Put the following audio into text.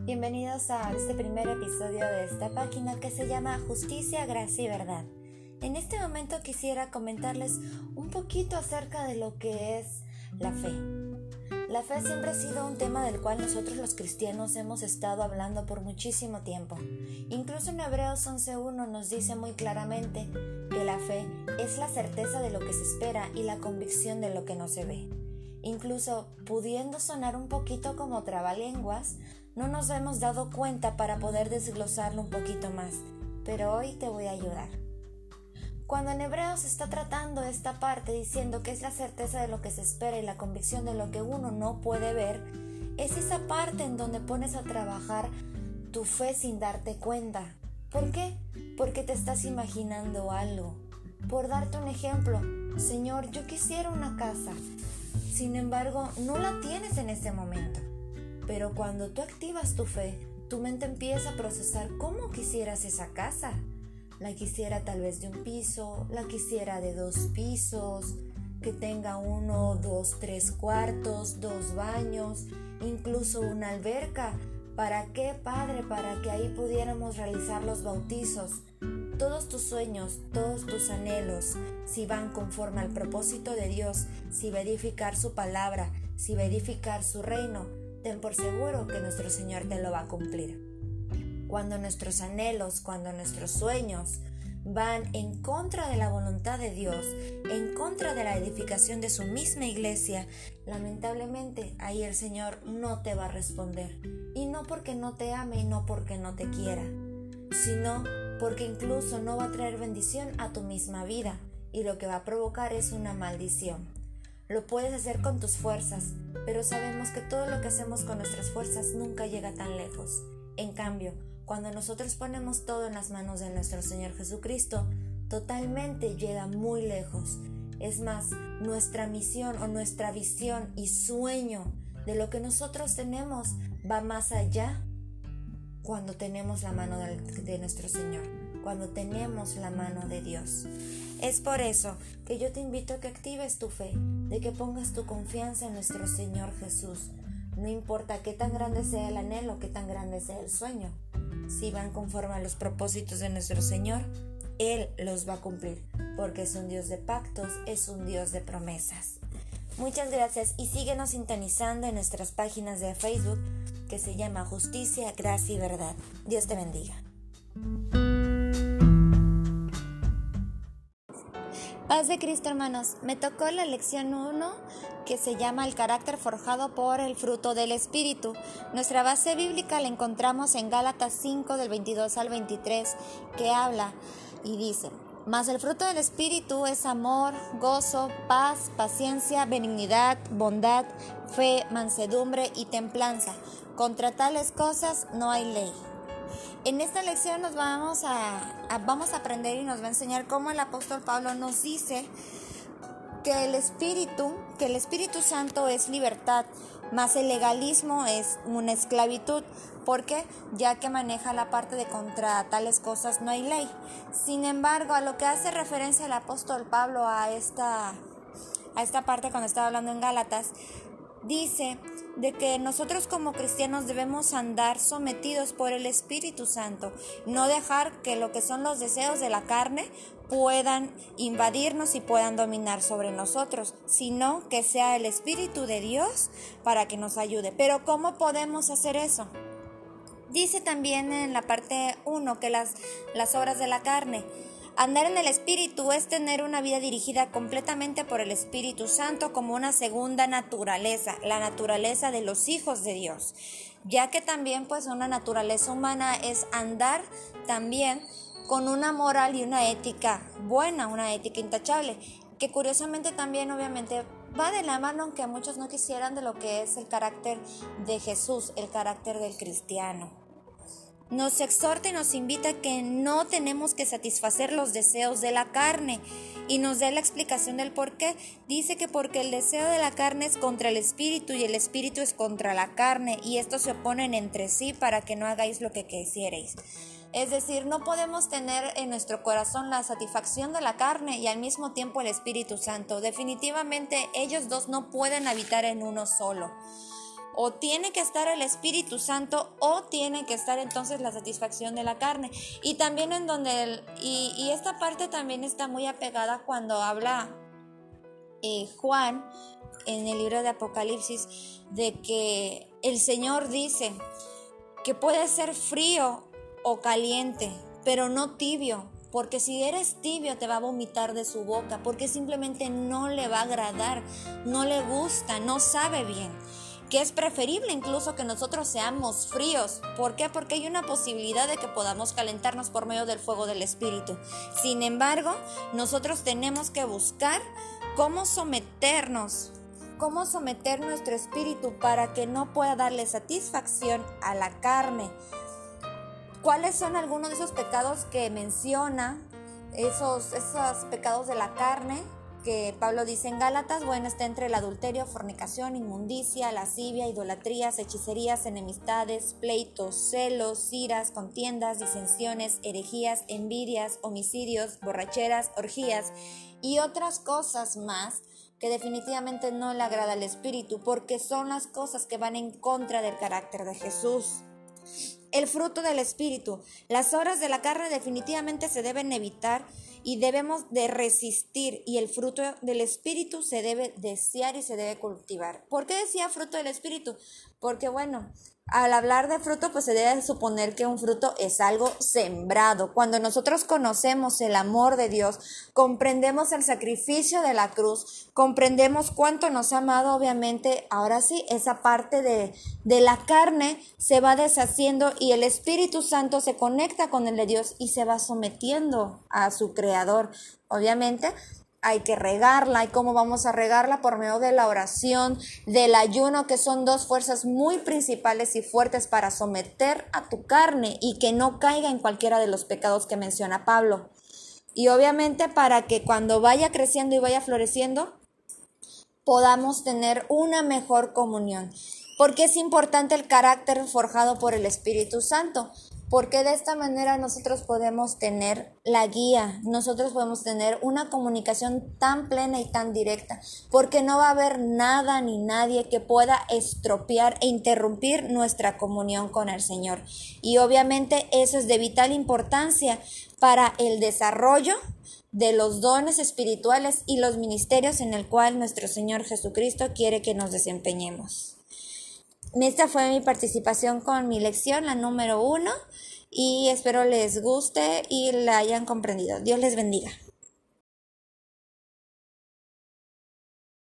Bienvenidos a este primer episodio de esta página que se llama Justicia, Gracia y Verdad. En este momento quisiera comentarles un poquito acerca de lo que es la fe. La fe siempre ha sido un tema del cual nosotros los cristianos hemos estado hablando por muchísimo tiempo. Incluso en Hebreos 11.1 nos dice muy claramente que la fe es la certeza de lo que se espera y la convicción de lo que no se ve. Incluso pudiendo sonar un poquito como trabalenguas, no nos hemos dado cuenta para poder desglosarlo un poquito más, pero hoy te voy a ayudar. Cuando en Hebreos está tratando esta parte diciendo que es la certeza de lo que se espera y la convicción de lo que uno no puede ver, es esa parte en donde pones a trabajar tu fe sin darte cuenta. ¿Por qué? Porque te estás imaginando algo. Por darte un ejemplo, Señor, yo quisiera una casa, sin embargo, no la tienes en ese momento. Pero cuando tú activas tu fe, tu mente empieza a procesar cómo quisieras esa casa. La quisiera tal vez de un piso, la quisiera de dos pisos, que tenga uno, dos, tres cuartos, dos baños, incluso una alberca. ¿Para qué, Padre? Para que ahí pudiéramos realizar los bautizos. Todos tus sueños, todos tus anhelos, si van conforme al propósito de Dios, si va a edificar su palabra, si va a edificar su reino, ten por seguro que nuestro Señor te lo va a cumplir. Cuando nuestros anhelos, cuando nuestros sueños van en contra de la voluntad de Dios, en contra de la edificación de su misma iglesia, lamentablemente ahí el Señor no te va a responder. Y no porque no te ame y no porque no te quiera, sino porque incluso no va a traer bendición a tu misma vida y lo que va a provocar es una maldición. Lo puedes hacer con tus fuerzas, pero sabemos que todo lo que hacemos con nuestras fuerzas nunca llega tan lejos. En cambio, cuando nosotros ponemos todo en las manos de nuestro Señor Jesucristo, totalmente llega muy lejos. Es más, nuestra misión o nuestra visión y sueño de lo que nosotros tenemos va más allá cuando tenemos la mano de, nuestro Señor, cuando tenemos la mano de Dios. Es por eso que yo te invito a que actives tu fe, de que pongas tu confianza en nuestro Señor Jesús. No importa qué tan grande sea el anhelo, qué tan grande sea el sueño. Si van conforme a los propósitos de nuestro Señor, Él los va a cumplir, porque es un Dios de pactos, es un Dios de promesas. Muchas gracias y síguenos sintonizando en nuestras páginas de Facebook que se llama Justicia, Gracia y Verdad. Dios te bendiga. Paz de Cristo, hermanos. Me tocó la lección 1 que se llama El carácter forjado por el fruto del Espíritu. Nuestra base bíblica la encontramos en Gálatas 5 del 22 al 23 que habla y dice, mas el fruto del Espíritu es amor, gozo, paz, paciencia, benignidad, bondad, fe, mansedumbre y templanza. Contra tales cosas no hay ley. En esta lección nos vamos a, vamos a aprender y nos va a enseñar cómo el apóstol Pablo nos dice que el Espíritu, que el Espíritu Santo es libertad, más el legalismo es una esclavitud. porque Ya que maneja la parte de contra tales cosas no hay ley. Sin embargo, a lo que hace referencia el apóstol Pablo a esta, a esta parte cuando estaba hablando en Gálatas, dice de que nosotros como cristianos debemos andar sometidos por el Espíritu Santo, no dejar que lo que son los deseos de la carne puedan invadirnos y puedan dominar sobre nosotros, sino que sea el Espíritu de Dios para que nos ayude. Pero ¿cómo podemos hacer eso? Dice también en la parte 1 que las, las obras de la carne, Andar en el Espíritu es tener una vida dirigida completamente por el Espíritu Santo como una segunda naturaleza, la naturaleza de los hijos de Dios, ya que también pues una naturaleza humana es andar también con una moral y una ética buena, una ética intachable, que curiosamente también obviamente va de la mano, aunque muchos no quisieran, de lo que es el carácter de Jesús, el carácter del cristiano nos exhorta y nos invita que no tenemos que satisfacer los deseos de la carne y nos da la explicación del por qué. Dice que porque el deseo de la carne es contra el espíritu y el espíritu es contra la carne y estos se oponen entre sí para que no hagáis lo que quisierais. Es decir, no podemos tener en nuestro corazón la satisfacción de la carne y al mismo tiempo el Espíritu Santo. Definitivamente ellos dos no pueden habitar en uno solo. O tiene que estar el Espíritu Santo o tiene que estar entonces la satisfacción de la carne. Y también en donde, el, y, esta parte también está muy apegada cuando habla eh, Juan en el libro de Apocalipsis de que el Señor dice que puede ser frío o caliente, pero no tibio, porque si eres tibio te va a vomitar de su boca, porque simplemente no le va a agradar, no le gusta, no sabe bien que es preferible incluso que nosotros seamos fríos. ¿Por qué? Porque hay una posibilidad de que podamos calentarnos por medio del fuego del Espíritu. Sin embargo, nosotros tenemos que buscar cómo someternos, cómo someter nuestro espíritu para que no pueda darle satisfacción a la carne. ¿Cuáles son algunos de esos pecados que menciona? Esos, esos pecados de la carne que Pablo dice en Gálatas, bueno, está entre el adulterio, fornicación, inmundicia, lascivia, idolatrías, hechicerías, enemistades, pleitos, celos, iras, contiendas, disensiones, herejías, envidias, homicidios, borracheras, orgías y otras cosas más que definitivamente no le agrada al Espíritu, porque son las cosas que van en contra del carácter de Jesús. El fruto del Espíritu. Las obras de la carne definitivamente se deben evitar y debemos de resistir y el fruto del Espíritu se debe desear y se debe cultivar. ¿Por qué decía fruto del Espíritu? Porque bueno, al hablar de fruto, pues se debe suponer que un fruto es algo sembrado. Cuando nosotros conocemos el amor de Dios, comprendemos el sacrificio de la cruz, comprendemos cuánto nos ha amado, obviamente, ahora sí, esa parte de, de la carne se va deshaciendo y el Espíritu Santo se conecta con el de Dios y se va sometiendo a su Creador. Obviamente, hay que regarla. ¿Y cómo vamos a regarla? Por medio de la oración, del ayuno, que son dos fuerzas muy principales y fuertes para someter a tu carne y que no caiga en cualquiera de los pecados que menciona Pablo. Y obviamente para que cuando vaya creciendo y vaya floreciendo, podamos tener una mejor comunión. Porque es importante el carácter forjado por el Espíritu Santo porque de esta manera nosotros podemos tener la guía, nosotros podemos tener una comunicación tan plena y tan directa, porque no va a haber nada ni nadie que pueda estropear e interrumpir nuestra comunión con el Señor. Y obviamente eso es de vital importancia para el desarrollo de los dones espirituales y los ministerios en el cual nuestro Señor Jesucristo quiere que nos desempeñemos. Esta fue mi participación con mi lección, la número uno, y espero les guste y la hayan comprendido. Dios les bendiga.